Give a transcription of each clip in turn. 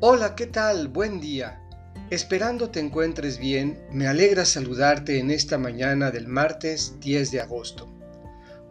Hola, ¿qué tal? Buen día. Esperando te encuentres bien, me alegra saludarte en esta mañana del martes 10 de agosto.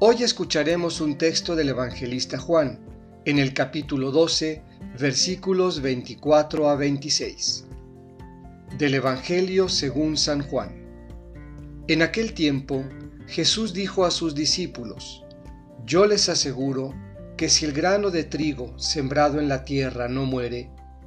Hoy escucharemos un texto del evangelista Juan, en el capítulo 12, versículos 24 a 26. Del Evangelio según San Juan. En aquel tiempo, Jesús dijo a sus discípulos, Yo les aseguro que si el grano de trigo sembrado en la tierra no muere,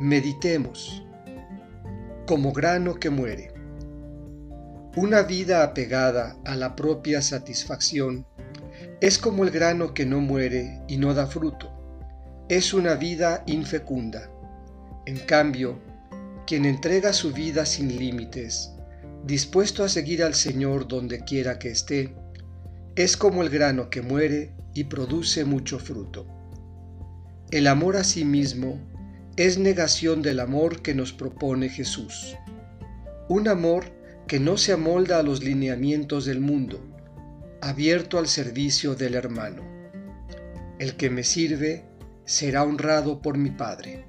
Meditemos. Como grano que muere. Una vida apegada a la propia satisfacción es como el grano que no muere y no da fruto. Es una vida infecunda. En cambio, quien entrega su vida sin límites, dispuesto a seguir al Señor donde quiera que esté, es como el grano que muere y produce mucho fruto. El amor a sí mismo es negación del amor que nos propone Jesús. Un amor que no se amolda a los lineamientos del mundo, abierto al servicio del hermano. El que me sirve será honrado por mi Padre.